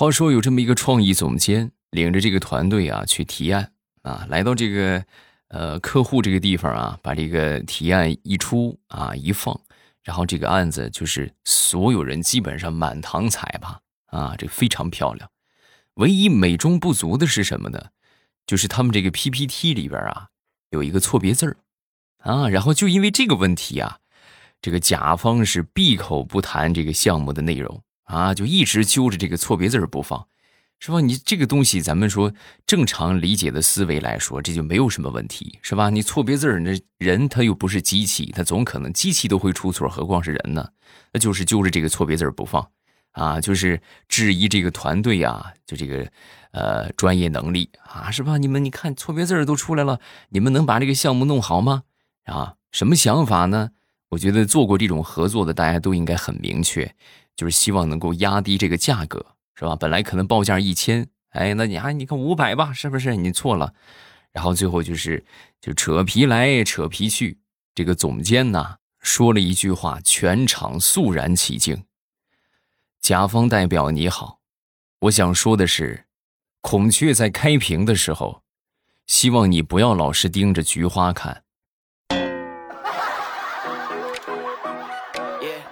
话说有这么一个创意总监，领着这个团队啊去提案啊，来到这个呃客户这个地方啊，把这个提案一出啊一放，然后这个案子就是所有人基本上满堂彩吧啊，这非常漂亮。唯一美中不足的是什么呢？就是他们这个 PPT 里边啊有一个错别字儿啊，然后就因为这个问题啊，这个甲方是闭口不谈这个项目的内容。啊，就一直揪着这个错别字不放，是吧？你这个东西，咱们说正常理解的思维来说，这就没有什么问题，是吧？你错别字那人他又不是机器，他总可能机器都会出错，何况是人呢？那就是揪着这个错别字不放，啊，就是质疑这个团队啊，就这个呃专业能力啊，是吧？你们你看错别字都出来了，你们能把这个项目弄好吗？啊，什么想法呢？我觉得做过这种合作的，大家都应该很明确。就是希望能够压低这个价格，是吧？本来可能报价一千，哎，那你啊，你看五百吧，是不是？你错了，然后最后就是就扯皮来扯皮去。这个总监呢说了一句话，全场肃然起敬。甲方代表你好，我想说的是，孔雀在开屏的时候，希望你不要老是盯着菊花看。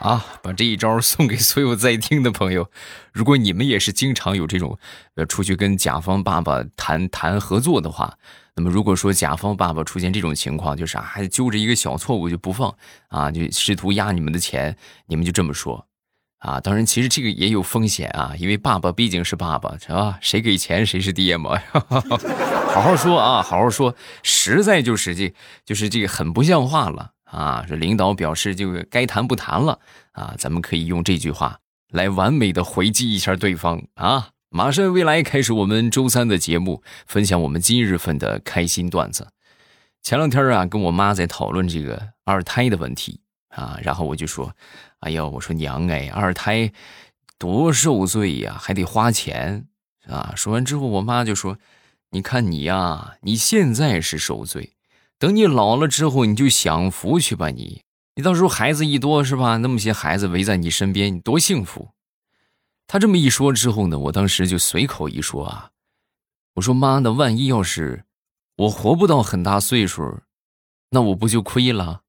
啊，把这一招送给所有在听的朋友。如果你们也是经常有这种，呃，出去跟甲方爸爸谈谈合作的话，那么如果说甲方爸爸出现这种情况，就是啊，揪着一个小错误就不放，啊，就试图压你们的钱，你们就这么说，啊，当然其实这个也有风险啊，因为爸爸毕竟是爸爸，是吧？谁给钱谁是爹嘛。好好说啊，好好说，实在就是这，就是这个很不像话了。啊，这领导表示就该谈不谈了啊，咱们可以用这句话来完美的回击一下对方啊。马上未来开始我们周三的节目，分享我们今日份的开心段子。前两天啊，跟我妈在讨论这个二胎的问题啊，然后我就说，哎呀，我说娘哎，二胎多受罪呀，还得花钱啊。说完之后，我妈就说，你看你呀，你现在是受罪。等你老了之后，你就享福去吧。你，你到时候孩子一多是吧？那么些孩子围在你身边，你多幸福。他这么一说之后呢，我当时就随口一说啊，我说妈的，万一要是我活不到很大岁数，那我不就亏了？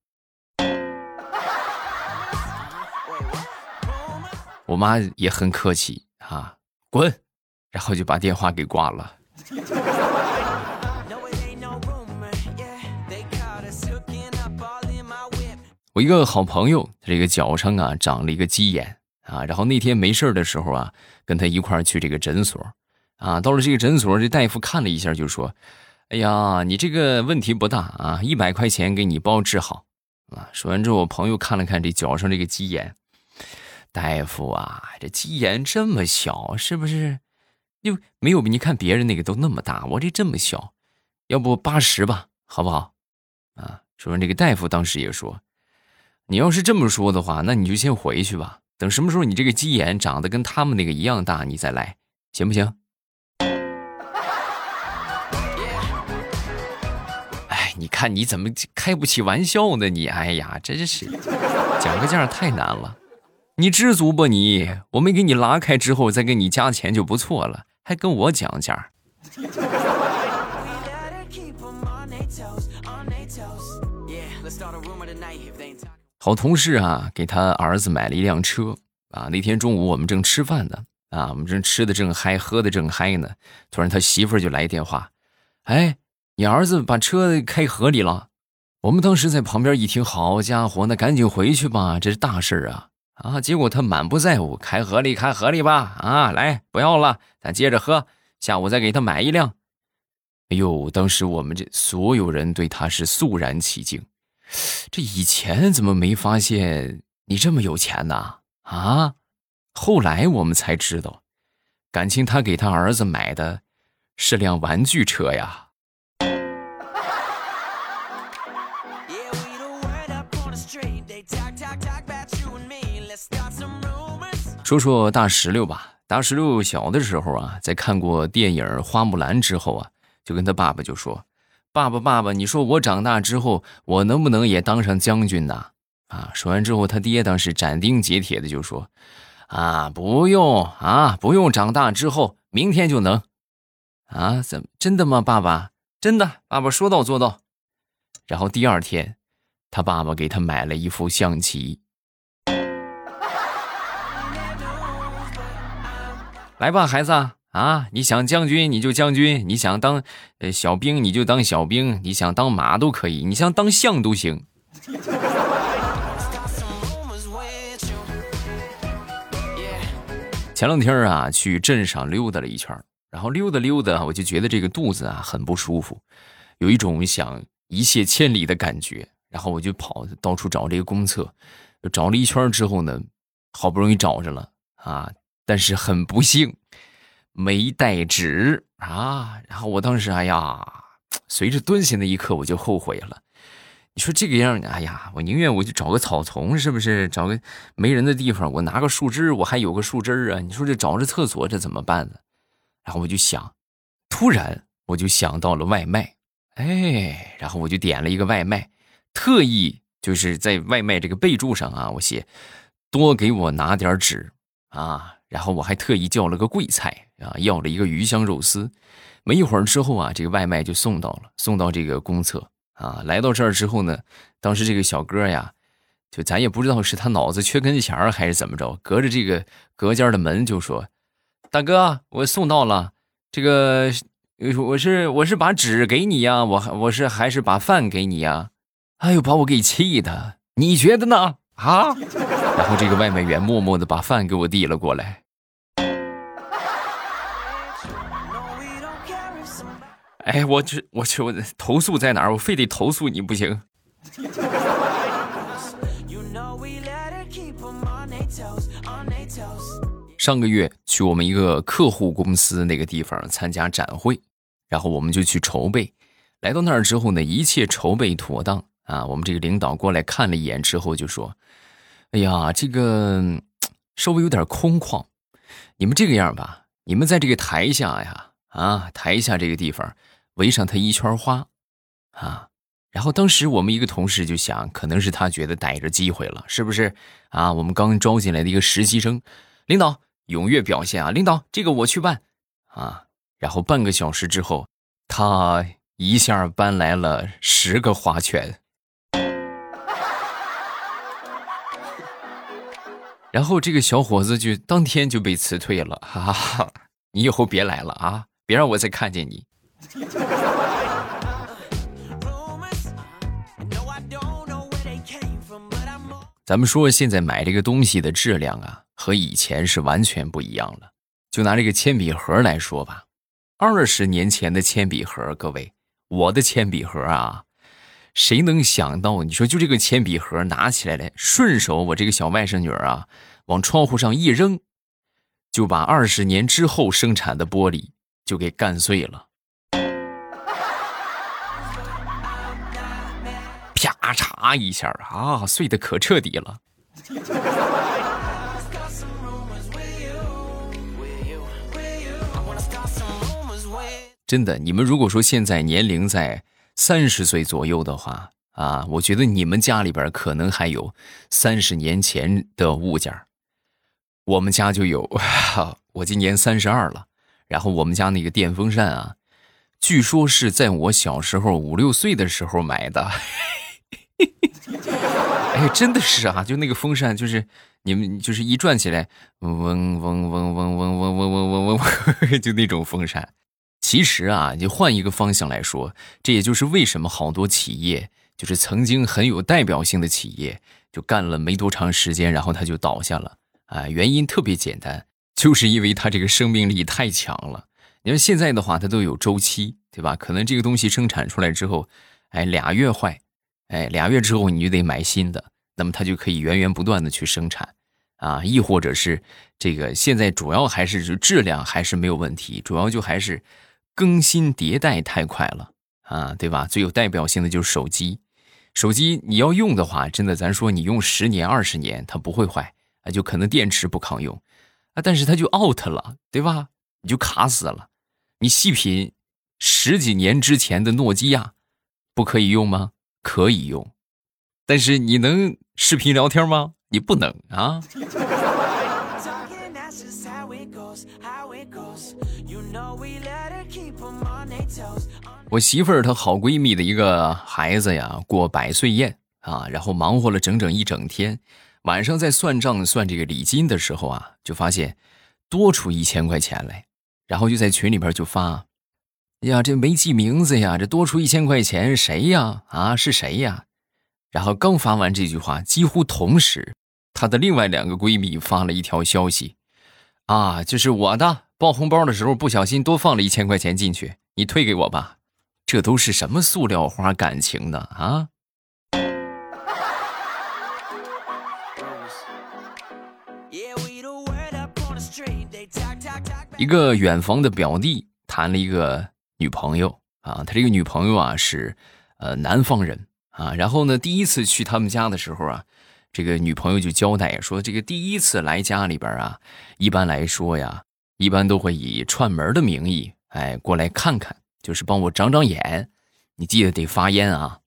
我妈也很客气啊，滚，然后就把电话给挂了。我一个好朋友，他这个脚上啊长了一个鸡眼啊，然后那天没事的时候啊，跟他一块儿去这个诊所，啊，到了这个诊所，这大夫看了一下就说：“哎呀，你这个问题不大啊，一百块钱给你包治好。”啊，说完之后，我朋友看了看这脚上这个鸡眼，大夫啊，这鸡眼这么小，是不是？又没有你看别人那个都那么大，我这这么小，要不八十吧，好不好？啊，说完这个大夫当时也说。你要是这么说的话，那你就先回去吧。等什么时候你这个鸡眼长得跟他们那个一样大，你再来，行不行？哎，你看你怎么开不起玩笑呢？你哎呀，真是讲个价太难了。你知足吧你，我没给你拉开之后再给你加钱就不错了，还跟我讲价。好同事啊，给他儿子买了一辆车啊。那天中午我们正吃饭呢，啊，我们正吃的正嗨，喝的正嗨呢。突然他媳妇就来电话，哎，你儿子把车开河里了。我们当时在旁边一听，好家伙，那赶紧回去吧，这是大事啊啊！结果他满不在乎，开河里，开河里吧，啊，来，不要了，咱接着喝，下午再给他买一辆。哎呦，当时我们这所有人对他是肃然起敬。这以前怎么没发现你这么有钱呢？啊！后来我们才知道，感情他给他儿子买的是辆玩具车呀。说说大石榴吧，大石榴小的时候啊，在看过电影《花木兰》之后啊，就跟他爸爸就说。爸爸，爸爸，你说我长大之后，我能不能也当上将军呢？啊！说完之后，他爹当时斩钉截铁的就说：“啊，不用啊，不用，长大之后明天就能。啊，怎真的吗？爸爸，真的，爸爸说到做到。然后第二天，他爸爸给他买了一副象棋。来吧，孩子啊，你想将军你就将军，你想当呃小兵你就当小兵，你想当马都可以，你想当象都行。前两天啊，去镇上溜达了一圈，然后溜达溜达，我就觉得这个肚子啊很不舒服，有一种想一泻千里的感觉。然后我就跑到处找这个公厕，找了一圈之后呢，好不容易找着了啊，但是很不幸没带纸啊。然后我当时哎呀，随着蹲下那一刻，我就后悔了。你说这个样，哎呀，我宁愿我就找个草丛，是不是？找个没人的地方，我拿个树枝，我还有个树枝啊。你说这找着厕所，这怎么办呢？然后我就想，突然我就想到了外卖，哎，然后我就点了一个外卖，特意就是在外卖这个备注上啊，我写多给我拿点纸啊。然后我还特意叫了个贵菜啊，要了一个鱼香肉丝。没一会儿之后啊，这个外卖就送到了，送到这个公厕。啊，来到这儿之后呢，当时这个小哥呀，就咱也不知道是他脑子缺根弦儿还是怎么着，隔着这个隔间的门就说：“大哥，我送到了，这个我是我是把纸给你呀，我我是还是把饭给你呀？”哎呦，把我给气的，你觉得呢？啊？然后这个外卖员默默的把饭给我递了过来。哎，我这我这我投诉在哪儿？我非得投诉你不行。上个月去我们一个客户公司那个地方参加展会，然后我们就去筹备。来到那儿之后呢，一切筹备妥当啊。我们这个领导过来看了一眼之后就说：“哎呀，这个稍微有点空旷。你们这个样吧，你们在这个台下呀，啊，台下这个地方。”围上他一圈花，啊，然后当时我们一个同事就想，可能是他觉得逮着机会了，是不是啊？我们刚招进来的一个实习生，领导踊跃表现啊，领导这个我去办啊。然后半个小时之后，他一下搬来了十个花圈，然后这个小伙子就当天就被辞退了，哈哈哈，你以后别来了啊，别让我再看见你。咱们说，现在买这个东西的质量啊，和以前是完全不一样了。就拿这个铅笔盒来说吧，二十年前的铅笔盒，各位，我的铅笔盒啊，谁能想到？你说，就这个铅笔盒拿起来了，顺手我这个小外甥女儿啊，往窗户上一扔，就把二十年之后生产的玻璃就给干碎了。啪嚓一下啊，碎的可彻底了。真的，你们如果说现在年龄在三十岁左右的话啊，我觉得你们家里边可能还有三十年前的物件我们家就有，我今年三十二了，然后我们家那个电风扇啊，据说是在我小时候五六岁的时候买的。哎，真的是啊，就那个风扇，就是你们就是一转起来，嗡嗡嗡嗡嗡嗡嗡嗡嗡嗡嗡，就那种风扇。其实啊，你换一个方向来说，这也就是为什么好多企业，就是曾经很有代表性的企业，就干了没多长时间，然后它就倒下了啊。原因特别简单，就是因为它这个生命力太强了。你看现在的话，它都有周期，对吧？可能这个东西生产出来之后，哎，俩月坏。哎，俩月之后你就得买新的，那么它就可以源源不断的去生产，啊，亦或者是这个现在主要还是质量还是没有问题，主要就还是更新迭代太快了啊，对吧？最有代表性的就是手机，手机你要用的话，真的咱说你用十年二十年它不会坏啊，就可能电池不抗用啊，但是它就 out 了，对吧？你就卡死了。你细品十几年之前的诺基亚，不可以用吗？可以用，但是你能视频聊天吗？你不能啊。我媳妇儿她好闺蜜的一个孩子呀，过百岁宴啊，然后忙活了整整一整天，晚上在算账算这个礼金的时候啊，就发现多出一千块钱来，然后就在群里边就发，呀，这没记名字呀，这多出一千块钱谁呀？啊，是谁呀？然后刚发完这句话，几乎同时，她的另外两个闺蜜发了一条消息，啊，就是我的包红包的时候不小心多放了一千块钱进去，你退给我吧。这都是什么塑料花感情呢？啊！一个远房的表弟谈了一个女朋友啊，他这个女朋友啊是呃南方人啊，然后呢第一次去他们家的时候啊，这个女朋友就交代说，这个第一次来家里边啊，一般来说呀，一般都会以串门的名义，哎过来看看。就是帮我长长眼，你记得得发烟啊。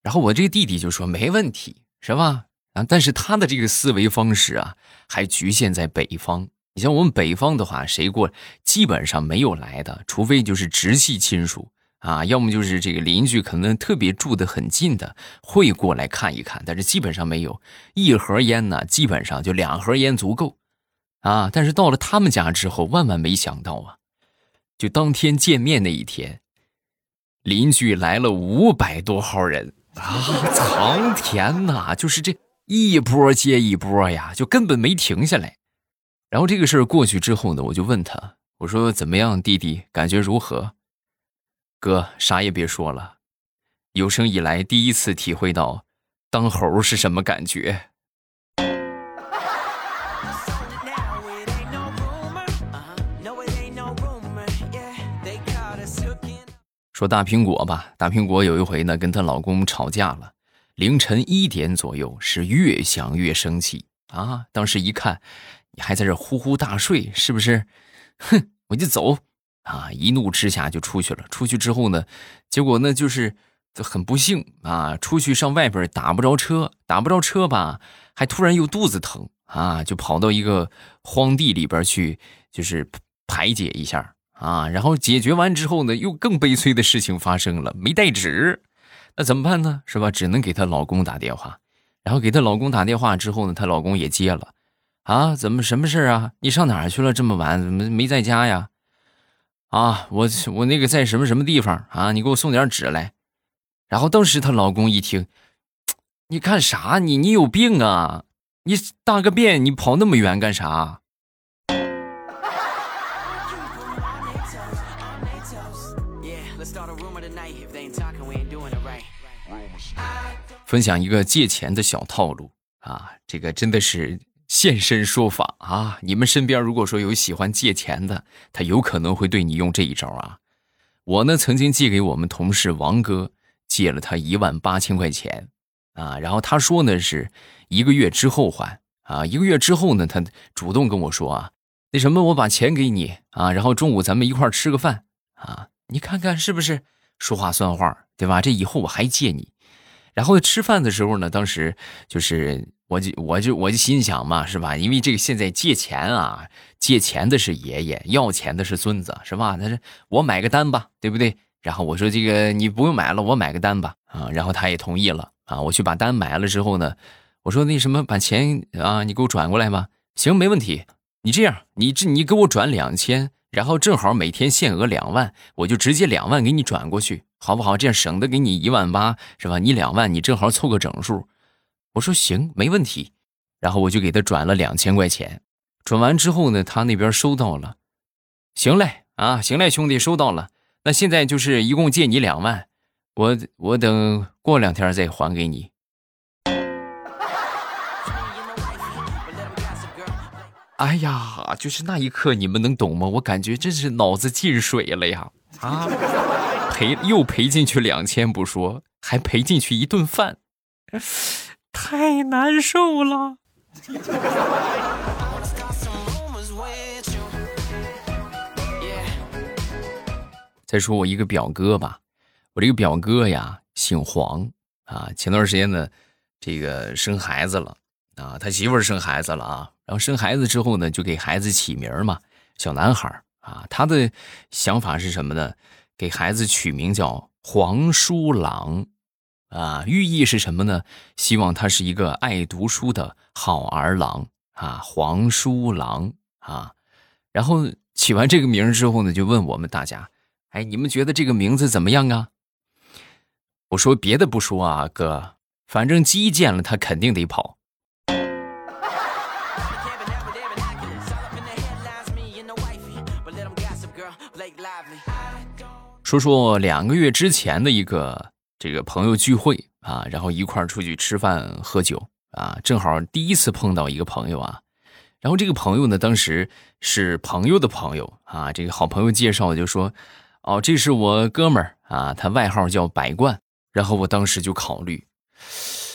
然后我这个弟弟就说没问题，是吧？啊，但是他的这个思维方式啊，还局限在北方。你像我们北方的话，谁过基本上没有来的，除非就是直系亲属啊，要么就是这个邻居，可能特别住得很近的会过来看一看，但是基本上没有。一盒烟呢，基本上就两盒烟足够啊。但是到了他们家之后，万万没想到啊。就当天见面那一天，邻居来了五百多号人啊！苍天呐，就是这一波接一波呀，就根本没停下来。然后这个事儿过去之后呢，我就问他，我说怎么样，弟弟感觉如何？哥，啥也别说了，有生以来第一次体会到当猴是什么感觉。说大苹果吧，大苹果有一回呢，跟她老公吵架了，凌晨一点左右，是越想越生气啊！当时一看，你还在这呼呼大睡，是不是？哼，我就走啊！一怒之下就出去了。出去之后呢，结果呢就是就很不幸啊，出去上外边打不着车，打不着车吧，还突然又肚子疼啊，就跑到一个荒地里边去，就是排解一下。啊，然后解决完之后呢，又更悲催的事情发生了，没带纸，那怎么办呢？是吧？只能给她老公打电话，然后给她老公打电话之后呢，她老公也接了，啊，怎么什么事啊？你上哪儿去了？这么晚怎么没在家呀？啊，我我那个在什么什么地方啊？你给我送点纸来。然后当时她老公一听，你干啥？你你有病啊？你大个便，你跑那么远干啥？分享一个借钱的小套路啊，这个真的是现身说法啊！你们身边如果说有喜欢借钱的，他有可能会对你用这一招啊。我呢曾经借给我们同事王哥，借了他一万八千块钱啊，然后他说呢是一个月之后还啊，一个月之后呢他主动跟我说啊，那什么我把钱给你啊，然后中午咱们一块吃个饭啊，你看看是不是说话算话对吧？这以后我还借你。然后吃饭的时候呢，当时就是我就我就我就心想嘛，是吧？因为这个现在借钱啊，借钱的是爷爷，要钱的是孙子，是吧？他说我买个单吧，对不对？然后我说这个你不用买了，我买个单吧，啊，然后他也同意了啊。我去把单买了之后呢，我说那什么，把钱啊，你给我转过来吧。行，没问题。你这样，你这你给我转两千，然后正好每天限额两万，我就直接两万给你转过去。好不好？这样省得给你一万八，是吧？你两万，你正好凑个整数。我说行，没问题。然后我就给他转了两千块钱。转完之后呢，他那边收到了。行嘞，啊，行嘞，兄弟，收到了。那现在就是一共借你两万，我我等过两天再还给你。哎呀，就是那一刻，你们能懂吗？我感觉真是脑子进水了呀！啊。赔又赔进去两千不说，还赔进去一顿饭，太难受了。再说我一个表哥吧，我这个表哥呀姓黄啊，前段时间呢，这个生孩子了啊，他媳妇儿生孩子了啊，然后生孩子之后呢，就给孩子起名嘛，小男孩啊，他的想法是什么呢？给孩子取名叫黄书郎，啊，寓意是什么呢？希望他是一个爱读书的好儿郎啊，黄书郎啊。然后起完这个名之后呢，就问我们大家，哎，你们觉得这个名字怎么样啊？我说别的不说啊，哥，反正鸡见了他肯定得跑。说说两个月之前的一个这个朋友聚会啊，然后一块儿出去吃饭喝酒啊，正好第一次碰到一个朋友啊，然后这个朋友呢，当时是朋友的朋友啊，这个好朋友介绍就说，哦，这是我哥们儿啊，他外号叫百冠，然后我当时就考虑，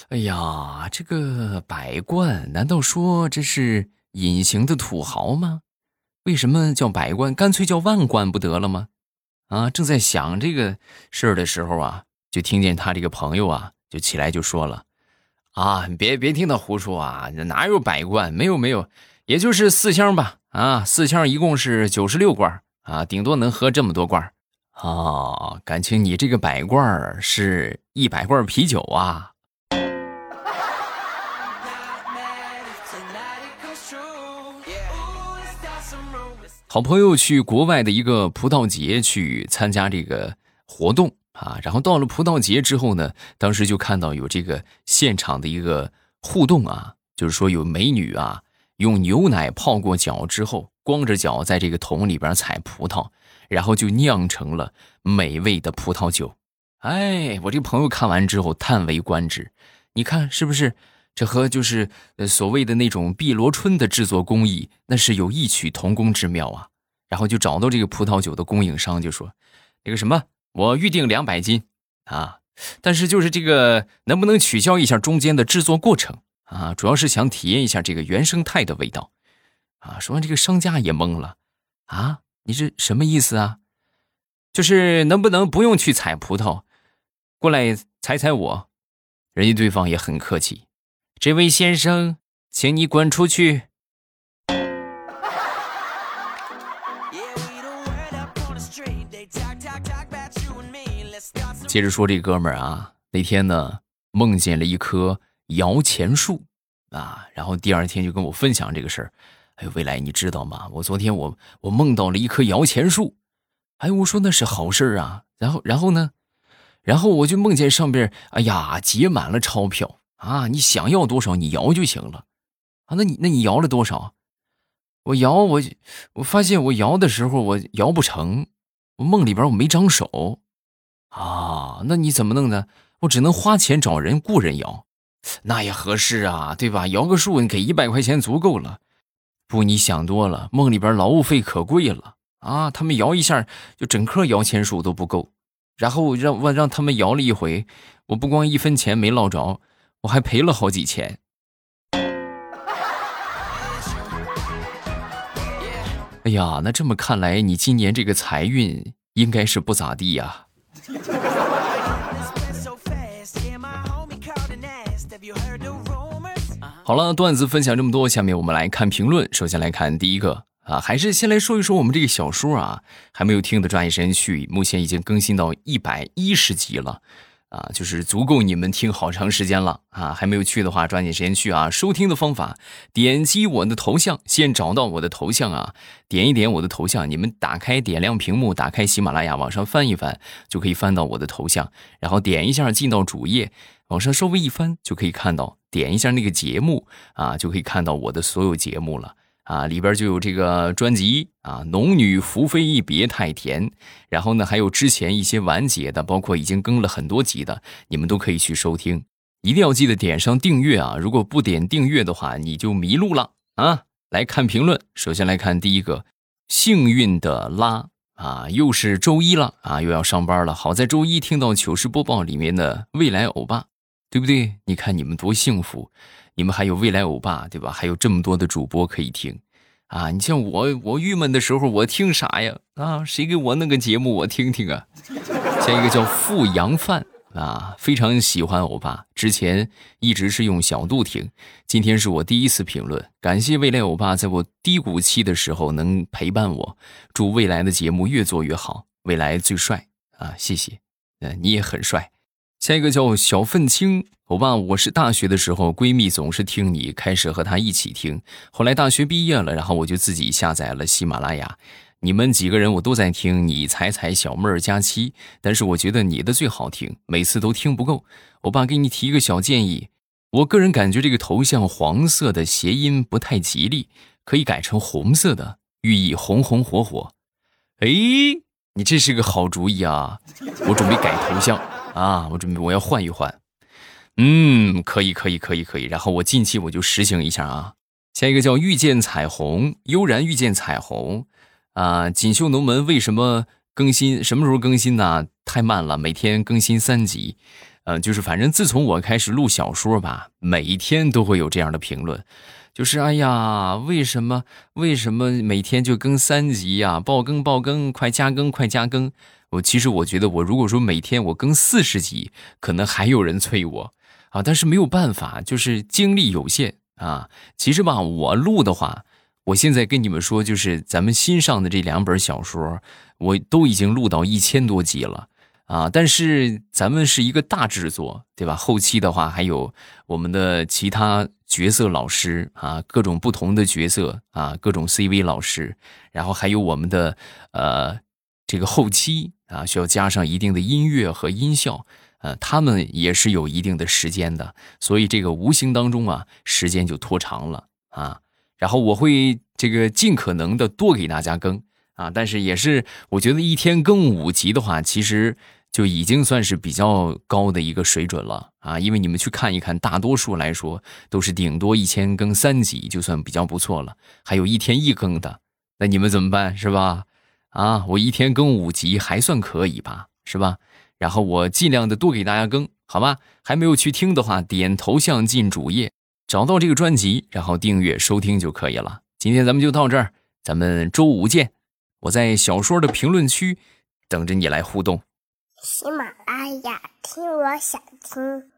哎呀，这个百冠难道说这是隐形的土豪吗？为什么叫百冠？干脆叫万贯不得了吗？啊，正在想这个事儿的时候啊，就听见他这个朋友啊，就起来就说了：“啊，你别别听他胡说啊，哪有百罐？没有没有，也就是四箱吧。啊，四箱一共是九十六罐啊，顶多能喝这么多罐啊。感情你这个百罐是一百罐啤酒啊。”好朋友去国外的一个葡萄节去参加这个活动啊，然后到了葡萄节之后呢，当时就看到有这个现场的一个互动啊，就是说有美女啊用牛奶泡过脚之后，光着脚在这个桶里边采葡萄，然后就酿成了美味的葡萄酒。哎，我这个朋友看完之后叹为观止，你看是不是？这和就是呃所谓的那种碧螺春的制作工艺，那是有异曲同工之妙啊。然后就找到这个葡萄酒的供应商，就说：“那个什么，我预定两百斤啊，但是就是这个能不能取消一下中间的制作过程啊？主要是想体验一下这个原生态的味道啊。”说完，这个商家也懵了啊，你是什么意思啊？就是能不能不用去采葡萄，过来采采我？人家对方也很客气。这位先生，请你滚出去。接着说这哥们儿啊，那天呢梦见了一棵摇钱树啊，然后第二天就跟我分享这个事儿。哎，未来你知道吗？我昨天我我梦到了一棵摇钱树。哎，我说那是好事啊。然后然后呢？然后我就梦见上边，哎呀，结满了钞票。啊，你想要多少你摇就行了，啊，那你那你摇了多少？我摇我我发现我摇的时候我摇不成，我梦里边我没张手，啊，那你怎么弄呢？我只能花钱找人雇人摇，那也合适啊，对吧？摇个树你给一百块钱足够了，不，你想多了，梦里边劳务费可贵了啊，他们摇一下就整棵摇钱树都不够，然后让我让他们摇了一回，我不光一分钱没捞着。我还赔了好几千。哎呀，那这么看来，你今年这个财运应该是不咋地呀。好了，段子分享这么多，下面我们来看评论。首先来看第一个啊，还是先来说一说我们这个小说啊，还没有听的抓紧时间去，目前已经更新到一百一十集了。啊，就是足够你们听好长时间了啊！还没有去的话，抓紧时间去啊！收听的方法，点击我的头像，先找到我的头像啊，点一点我的头像，你们打开点亮屏幕，打开喜马拉雅，往上翻一翻，就可以翻到我的头像，然后点一下进到主页，往上稍微一翻，就可以看到，点一下那个节目啊，就可以看到我的所有节目了。啊，里边就有这个专辑啊，《农女福妃一别太甜》，然后呢，还有之前一些完结的，包括已经更了很多集的，你们都可以去收听。一定要记得点上订阅啊！如果不点订阅的话，你就迷路了啊！来看评论，首先来看第一个，幸运的拉啊，又是周一了啊，又要上班了。好在周一听到糗事播报里面的未来欧巴，对不对？你看你们多幸福。你们还有未来欧巴，对吧？还有这么多的主播可以听，啊！你像我，我郁闷的时候，我听啥呀？啊，谁给我弄个节目，我听听啊。下一个叫富阳范啊，非常喜欢欧巴。之前一直是用小度听，今天是我第一次评论。感谢未来欧巴在我低谷期的时候能陪伴我，祝未来的节目越做越好，未来最帅啊！谢谢，嗯，你也很帅。下一个叫小愤青，欧巴，我是大学的时候闺蜜总是听你，开始和她一起听，后来大学毕业了，然后我就自己下载了喜马拉雅。你们几个人我都在听，你踩踩小妹儿佳期，但是我觉得你的最好听，每次都听不够。我爸给你提一个小建议，我个人感觉这个头像黄色的谐音不太吉利，可以改成红色的，寓意红红火火。哎，你这是个好主意啊！我准备改头像啊，我准备我要换一换。嗯，可以可以可以可以，然后我近期我就实行一下啊。下一个叫遇见彩虹，悠然遇见彩虹。啊，锦绣龙门为什么更新？什么时候更新呢？太慢了，每天更新三集。嗯，就是反正自从我开始录小说吧，每一天都会有这样的评论，就是哎呀，为什么为什么每天就更三集呀？爆更爆更，快加更快加更！我其实我觉得，我如果说每天我更四十集，可能还有人催我啊，但是没有办法，就是精力有限啊。其实吧，我录的话。我现在跟你们说，就是咱们新上的这两本小说，我都已经录到一千多集了啊！但是咱们是一个大制作，对吧？后期的话还有我们的其他角色老师啊，各种不同的角色啊，各种 CV 老师，然后还有我们的呃这个后期啊，需要加上一定的音乐和音效，呃，他们也是有一定的时间的，所以这个无形当中啊，时间就拖长了啊。然后我会这个尽可能的多给大家更啊，但是也是我觉得一天更五集的话，其实就已经算是比较高的一个水准了啊。因为你们去看一看，大多数来说都是顶多一天更三集就算比较不错了，还有一天一更的，那你们怎么办是吧？啊，我一天更五集还算可以吧，是吧？然后我尽量的多给大家更，好吧？还没有去听的话，点头像进主页。找到这个专辑，然后订阅收听就可以了。今天咱们就到这儿，咱们周五见。我在小说的评论区等着你来互动。喜马拉雅，听我想听。